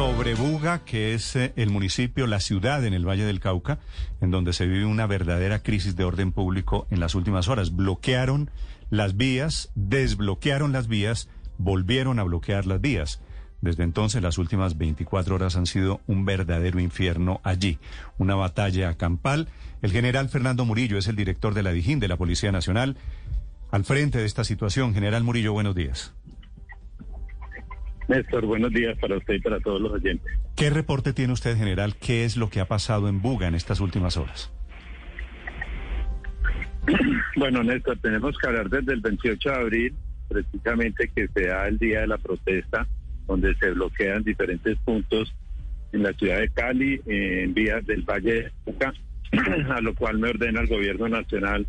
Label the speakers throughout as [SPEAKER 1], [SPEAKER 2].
[SPEAKER 1] sobre Buga, que es eh, el municipio, la ciudad en el Valle del Cauca, en donde se vive una verdadera crisis de orden público en las últimas horas. Bloquearon las vías, desbloquearon las vías, volvieron a bloquear las vías. Desde entonces, las últimas 24 horas han sido un verdadero infierno allí, una batalla campal. El general Fernando Murillo es el director de la Dijín de la Policía Nacional. Al frente de esta situación, general Murillo, buenos días.
[SPEAKER 2] Néstor, buenos días para usted y para todos los oyentes.
[SPEAKER 1] ¿Qué reporte tiene usted, general? ¿Qué es lo que ha pasado en Buga en estas últimas horas?
[SPEAKER 2] Bueno, Néstor, tenemos que hablar desde el 28 de abril, precisamente que sea el día de la protesta, donde se bloquean diferentes puntos en la ciudad de Cali, en vías del Valle de Buga, a lo cual me ordena el gobierno nacional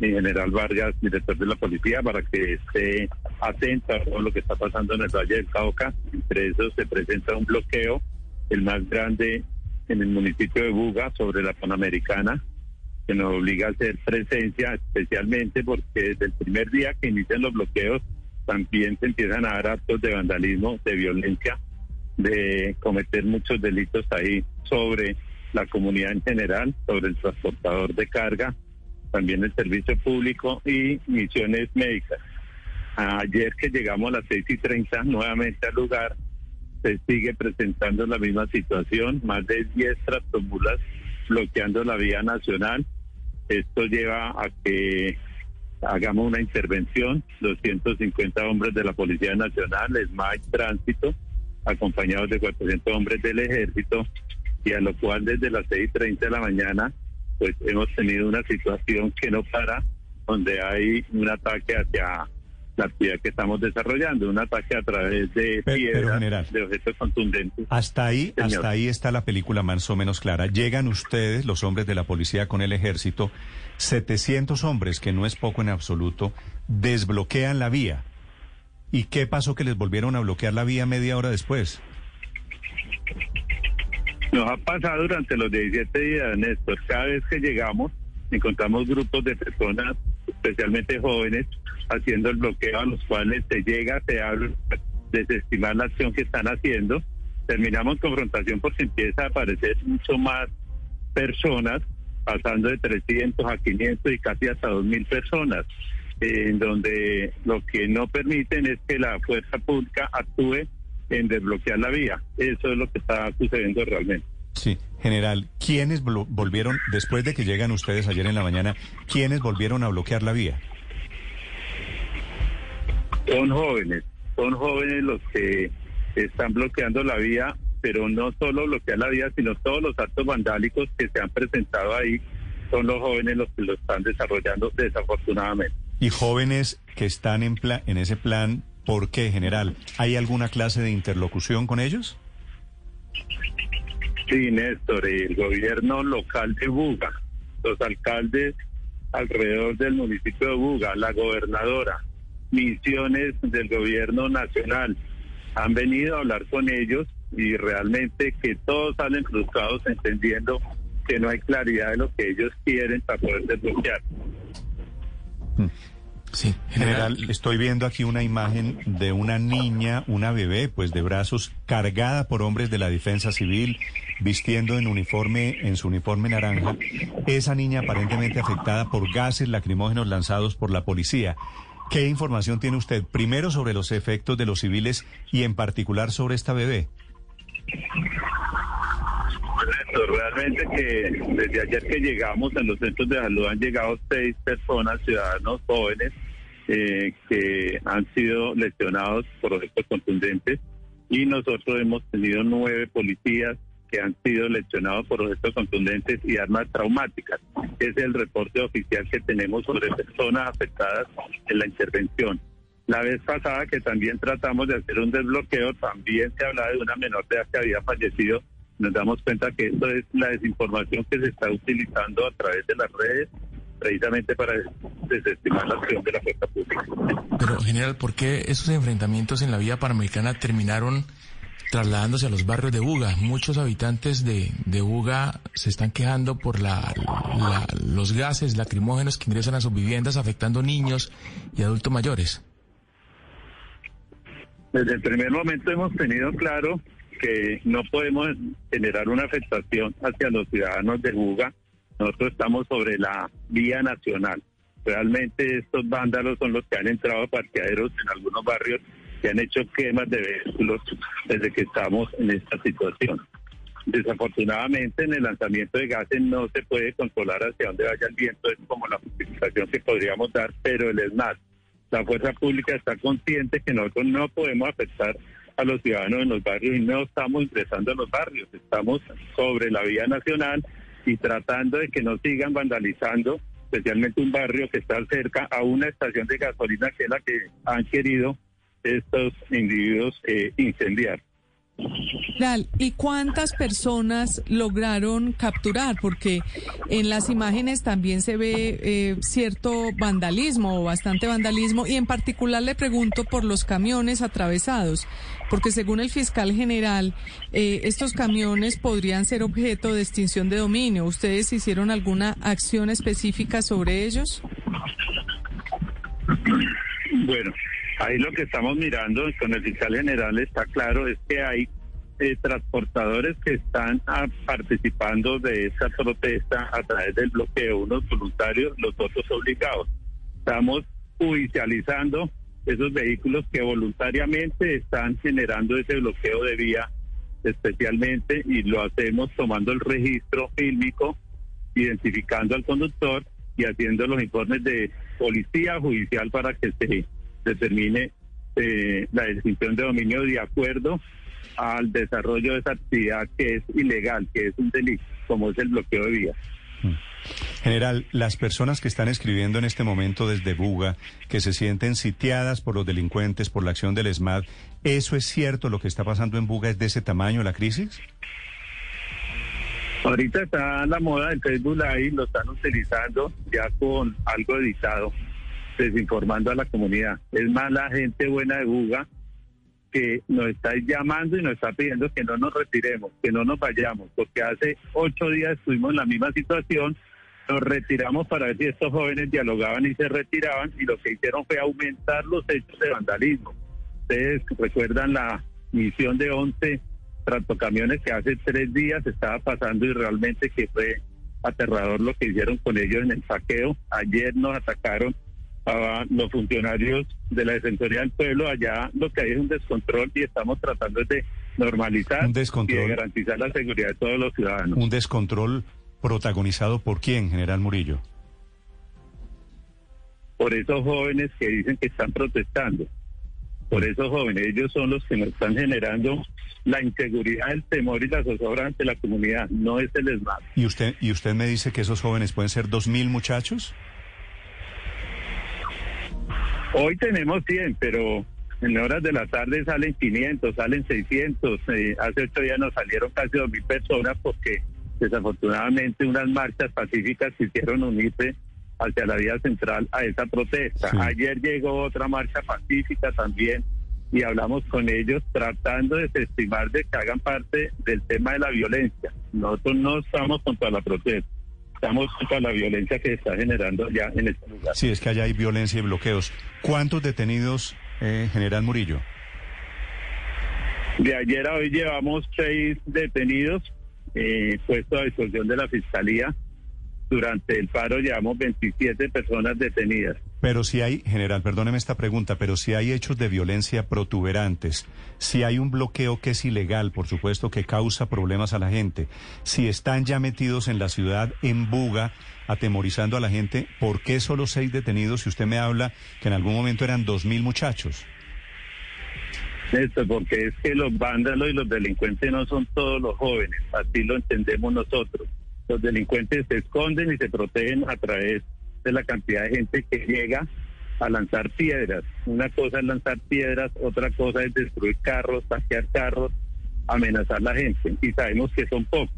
[SPEAKER 2] mi general Vargas, director de la policía, para que esté atento a todo lo que está pasando en el Valle del Cauca. Entre esos se presenta un bloqueo, el más grande en el municipio de Buga, sobre la Panamericana, que nos obliga a hacer presencia, especialmente porque desde el primer día que inician los bloqueos, también se empiezan a dar actos de vandalismo, de violencia, de cometer muchos delitos ahí sobre la comunidad en general, sobre el transportador de carga, también el servicio público y misiones médicas. Ayer que llegamos a las seis y treinta nuevamente al lugar, se sigue presentando la misma situación, más de 10 tractomulas bloqueando la vía nacional. Esto lleva a que hagamos una intervención, 250 hombres de la Policía Nacional, SMAC Tránsito, acompañados de 400 hombres del Ejército, y a lo cual desde las seis y treinta de la mañana pues hemos tenido una situación que no para, donde hay un ataque hacia la actividad que estamos desarrollando, un ataque a través de piedras, de objetos contundentes.
[SPEAKER 1] Hasta ahí, hasta ahí está la película más o menos clara. Llegan ustedes, los hombres de la policía con el ejército, 700 hombres, que no es poco en absoluto, desbloquean la vía. ¿Y qué pasó que les volvieron a bloquear la vía media hora después?
[SPEAKER 2] Nos ha pasado durante los 17 días, Néstor. Cada vez que llegamos, encontramos grupos de personas, especialmente jóvenes, haciendo el bloqueo a los cuales se llega, se habla, desestimar la acción que están haciendo. Terminamos confrontación porque empieza a aparecer mucho más personas, pasando de 300 a 500 y casi hasta 2.000 personas, en donde lo que no permiten es que la fuerza pública actúe en desbloquear la vía. Eso es lo que está sucediendo realmente.
[SPEAKER 1] Sí, general, ¿quiénes volvieron, después de que llegan ustedes ayer en la mañana, quiénes volvieron a bloquear la vía?
[SPEAKER 2] Son jóvenes, son jóvenes los que están bloqueando la vía, pero no solo bloquear la vía, sino todos los actos vandálicos que se han presentado ahí, son los jóvenes los que lo están desarrollando desafortunadamente.
[SPEAKER 1] ¿Y jóvenes que están en, en ese plan ¿Por qué, general? ¿Hay alguna clase de interlocución con ellos?
[SPEAKER 2] Sí, Néstor, el gobierno local de Buga, los alcaldes alrededor del municipio de Buga, la gobernadora, misiones del gobierno nacional, han venido a hablar con ellos y realmente que todos salen frustrados entendiendo que no hay claridad de lo que ellos quieren para poder desbloquear.
[SPEAKER 1] Sí, general, estoy viendo aquí una imagen de una niña, una bebé, pues de brazos, cargada por hombres de la defensa civil, vistiendo en uniforme, en su uniforme naranja. Esa niña aparentemente afectada por gases lacrimógenos lanzados por la policía. ¿Qué información tiene usted primero sobre los efectos de los civiles y en particular sobre esta bebé?
[SPEAKER 2] realmente que desde ayer que llegamos en los centros de salud han llegado seis personas, ciudadanos jóvenes, eh, que han sido lesionados por objetos contundentes y nosotros hemos tenido nueve policías que han sido lesionados por objetos contundentes y armas traumáticas. Es el reporte oficial que tenemos sobre personas afectadas en la intervención. La vez pasada que también tratamos de hacer un desbloqueo, también se hablaba de una menor de edad que había fallecido nos damos cuenta que esto es la desinformación que se está utilizando a través de las redes precisamente para desestimar la acción de la fuerza pública.
[SPEAKER 3] Pero, general, ¿por qué esos enfrentamientos en la vía panamericana terminaron trasladándose a los barrios de Buga? Muchos habitantes de, de Buga se están quejando por la, los gases lacrimógenos que ingresan a sus viviendas afectando niños y adultos mayores.
[SPEAKER 2] Desde el primer momento hemos tenido claro porque no podemos generar una afectación hacia los ciudadanos de Buga. Nosotros estamos sobre la vía nacional. Realmente estos vándalos son los que han entrado a parqueaderos en algunos barrios que han hecho quemas de vehículos desde que estamos en esta situación. Desafortunadamente en el lanzamiento de gases no se puede controlar hacia dónde vaya el viento, es como la justificación que podríamos dar, pero el ESMAD, la fuerza pública está consciente que nosotros no podemos afectar a los ciudadanos en los barrios y no estamos ingresando a los barrios, estamos sobre la vía nacional y tratando de que no sigan vandalizando, especialmente un barrio que está cerca a una estación de gasolina que es la que han querido estos individuos eh, incendiar.
[SPEAKER 4] ¿Y cuántas personas lograron capturar? Porque en las imágenes también se ve eh, cierto vandalismo o bastante vandalismo y en particular le pregunto por los camiones atravesados, porque según el fiscal general, eh, estos camiones podrían ser objeto de extinción de dominio. ¿Ustedes hicieron alguna acción específica sobre ellos?
[SPEAKER 2] Bueno, Ahí lo que estamos mirando con el fiscal general está claro es que hay eh, transportadores que están ah, participando de esa protesta a través del bloqueo, unos voluntarios, los otros obligados. Estamos judicializando esos vehículos que voluntariamente están generando ese bloqueo de vía especialmente y lo hacemos tomando el registro fílmico, identificando al conductor y haciendo los informes de policía judicial para que se determine eh, la decisión de dominio de acuerdo al desarrollo de esa actividad que es ilegal, que es un delito, como es el bloqueo de vías. Mm.
[SPEAKER 1] General, las personas que están escribiendo en este momento desde Buga, que se sienten sitiadas por los delincuentes, por la acción del ESMAD, ¿eso es cierto? ¿Lo que está pasando en Buga es de ese tamaño la crisis?
[SPEAKER 2] Ahorita está la moda del Facebook ahí, lo están utilizando ya con algo editado desinformando a la comunidad. Es más la gente buena de Buga que nos está llamando y nos está pidiendo que no nos retiremos, que no nos vayamos, porque hace ocho días estuvimos en la misma situación, nos retiramos para ver si estos jóvenes dialogaban y se retiraban y lo que hicieron fue aumentar los hechos de vandalismo. Ustedes recuerdan la misión de 11 tractocamiones que hace tres días estaba pasando y realmente que fue aterrador lo que hicieron con ellos en el saqueo. Ayer nos atacaron a los funcionarios de la Defensoría del Pueblo. Allá lo que hay es un descontrol y estamos tratando de normalizar y de garantizar la seguridad de todos los ciudadanos.
[SPEAKER 1] Un descontrol protagonizado por quién, General Murillo?
[SPEAKER 2] Por esos jóvenes que dicen que están protestando. Por esos jóvenes, ellos son los que nos están generando la inseguridad, el temor y la zozobra ante la comunidad, no es el ESMAD.
[SPEAKER 1] ¿Y usted, ¿Y usted me dice que esos jóvenes pueden ser dos mil muchachos?
[SPEAKER 2] Hoy tenemos 100, pero en horas de la tarde salen 500, salen 600. Eh, hace ocho días nos salieron casi 2.000 personas porque desafortunadamente unas marchas pacíficas quisieron unirse hacia la vía central a esa protesta. Ayer llegó otra marcha pacífica también y hablamos con ellos tratando de desestimar de que hagan parte del tema de la violencia. Nosotros no estamos contra la protesta estamos contra la violencia que está generando ya en este lugar.
[SPEAKER 1] Sí, es que allá hay violencia y bloqueos. ¿Cuántos detenidos, eh, General Murillo?
[SPEAKER 2] De ayer a hoy llevamos seis detenidos eh, puestos a disposición de la Fiscalía. Durante el paro llevamos 27 personas detenidas.
[SPEAKER 1] Pero si hay, general, perdóneme esta pregunta, pero si hay hechos de violencia protuberantes, si hay un bloqueo que es ilegal, por supuesto, que causa problemas a la gente, si están ya metidos en la ciudad en buga, atemorizando a la gente, ¿por qué solo seis detenidos si usted me habla que en algún momento eran dos mil muchachos?
[SPEAKER 2] Esto, porque es que los vándalos y los delincuentes no son todos los jóvenes, así lo entendemos nosotros. Los delincuentes se esconden y se protegen a través de la cantidad de gente que llega a lanzar piedras. Una cosa es lanzar piedras, otra cosa es destruir carros, saquear carros, amenazar a la gente. Y sabemos que son pocos.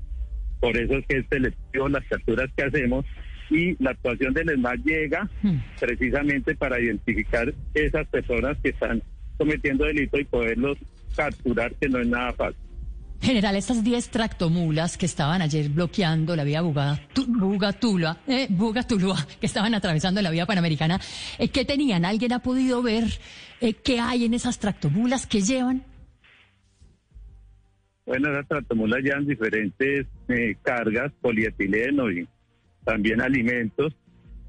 [SPEAKER 2] Por eso es que es selección las capturas que hacemos y la actuación del ESMAD llega hmm. precisamente para identificar esas personas que están cometiendo delito y poderlos capturar, que no es nada fácil.
[SPEAKER 5] General, estas 10 tractomulas que estaban ayer bloqueando la vía Bugatula, eh, Bugatulua, que estaban atravesando la vía panamericana, eh, ¿qué tenían? ¿Alguien ha podido ver eh, qué hay en esas tractomulas? ¿Qué llevan?
[SPEAKER 2] bueno, las tractomulas llevan diferentes eh, cargas, polietileno y también alimentos,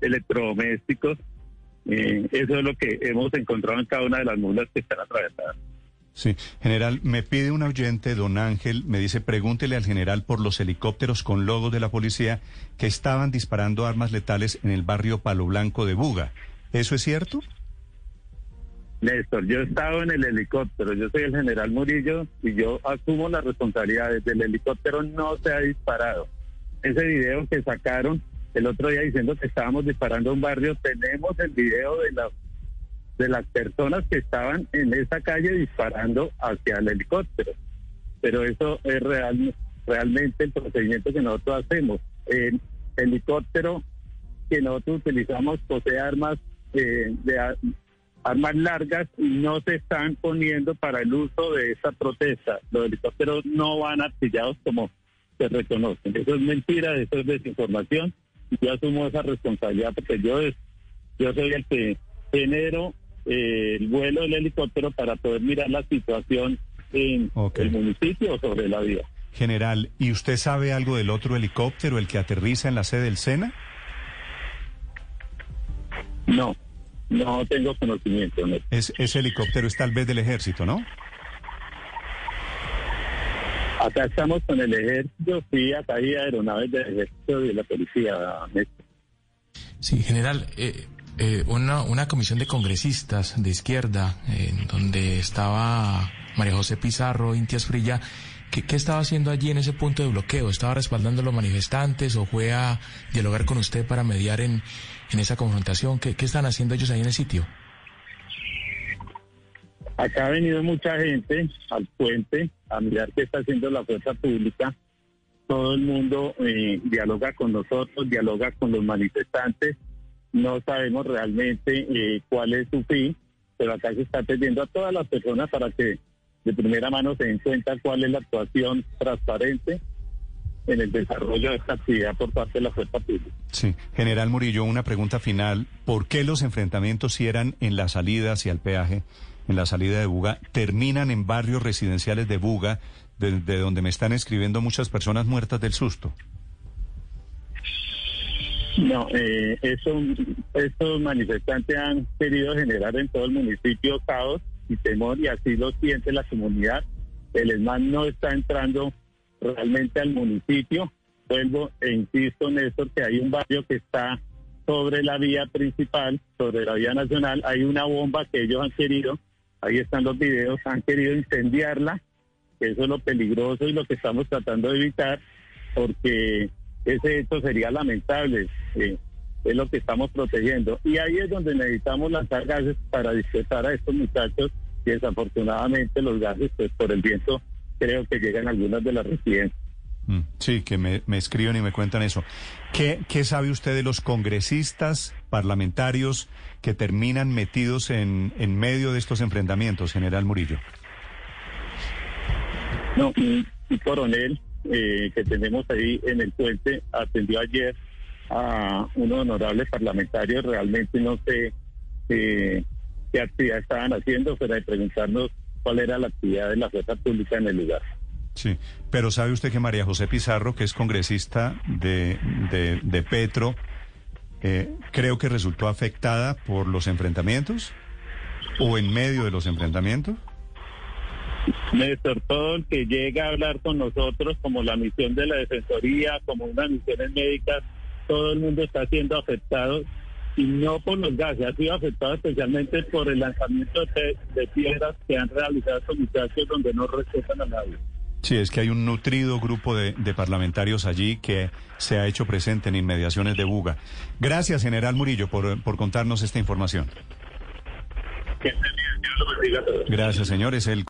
[SPEAKER 2] electrodomésticos. Eso es lo que hemos encontrado en cada una de las mulas que están atravesadas.
[SPEAKER 1] Sí, general, me pide un oyente, don Ángel, me dice, pregúntele al general por los helicópteros con logos de la policía que estaban disparando armas letales en el barrio Palo Blanco de Buga. ¿Eso es cierto?
[SPEAKER 2] Néstor, yo he estado en el helicóptero, yo soy el general Murillo y yo asumo las responsabilidades. El helicóptero no se ha disparado. Ese video que sacaron el otro día diciendo que estábamos disparando a un barrio, tenemos el video de la de las personas que estaban en esa calle disparando hacia el helicóptero. Pero eso es real, realmente el procedimiento que nosotros hacemos. El helicóptero que nosotros utilizamos posee armas eh, armas largas y no se están poniendo para el uso de esa protesta. Los helicópteros no van artillados como se reconocen. Eso es mentira, eso es desinformación. Yo asumo esa responsabilidad porque yo, yo soy el que genero eh, el vuelo del helicóptero para poder mirar la situación en el municipio o sobre la vía.
[SPEAKER 1] General, ¿y usted sabe algo del otro helicóptero, el que aterriza en la sede del SENA?
[SPEAKER 2] No, no tengo conocimiento.
[SPEAKER 1] Es, ese helicóptero es tal vez del ejército, ¿no?
[SPEAKER 2] Acá estamos con el ejército, sí, acá hay aeronaves del ejército y de la policía.
[SPEAKER 3] Sí, general, eh, eh, una, una comisión de congresistas de izquierda, en donde estaba María José Pizarro, Intias Frilla, ¿qué, ¿qué estaba haciendo allí en ese punto de bloqueo? ¿Estaba respaldando a los manifestantes o fue a dialogar con usted para mediar en, en esa confrontación? ¿Qué, ¿Qué están haciendo ellos ahí en el sitio?
[SPEAKER 2] Acá ha venido mucha gente al puente a mirar qué está haciendo la fuerza pública. Todo el mundo eh, dialoga con nosotros, dialoga con los manifestantes no sabemos realmente eh, cuál es su fin, pero acá se está pidiendo a todas las personas para que de primera mano se den cuenta cuál es la actuación transparente en el desarrollo de esta actividad por parte de la fuerza pública.
[SPEAKER 1] Sí, General Murillo, una pregunta final. ¿Por qué los enfrentamientos, si eran en la salida hacia el peaje, en la salida de Buga, terminan en barrios residenciales de Buga, de donde me están escribiendo muchas personas muertas del susto?
[SPEAKER 2] No, eh, eso, estos manifestantes han querido generar en todo el municipio caos y temor y así lo siente la comunidad. El ESMAN no está entrando realmente al municipio. Vuelvo e insisto, Néstor, que hay un barrio que está sobre la vía principal, sobre la vía nacional. Hay una bomba que ellos han querido, ahí están los videos, han querido incendiarla. Eso es lo peligroso y lo que estamos tratando de evitar, porque ese hecho sería lamentable. Eh, es lo que estamos protegiendo. Y ahí es donde necesitamos lanzar gases para dispersar a estos muchachos y desafortunadamente los gases, pues por el viento, creo que llegan a algunas de las residencias.
[SPEAKER 1] Mm, sí, que me, escriben y me cuentan eso. ¿Qué, ¿Qué sabe usted de los congresistas parlamentarios que terminan metidos en, en medio de estos enfrentamientos, general Murillo?
[SPEAKER 2] No, coronel eh, que tenemos ahí en el puente atendió ayer a unos honorables parlamentarios. Realmente no sé eh, qué actividad estaban haciendo, pero de preguntarnos cuál era la actividad de la fuerza pública en el lugar.
[SPEAKER 1] Sí, pero ¿sabe usted que María José Pizarro, que es congresista de, de, Petro, eh, creo que resultó afectada por los enfrentamientos o en medio de los enfrentamientos?
[SPEAKER 2] Néstor, todo el que llega a hablar con nosotros, como la misión de la Defensoría, como unas misiones médicas, todo el mundo está siendo afectado y no por los gases, ha sido afectado especialmente por el lanzamiento de, piedras que han realizado estos muchachos donde no respetan a nadie.
[SPEAKER 1] Sí, es que hay un nutrido grupo de, parlamentarios allí que se ha hecho presente en inmediaciones de Buga. Gracias, general Murillo, por, por contarnos esta información. Gracias, señores. El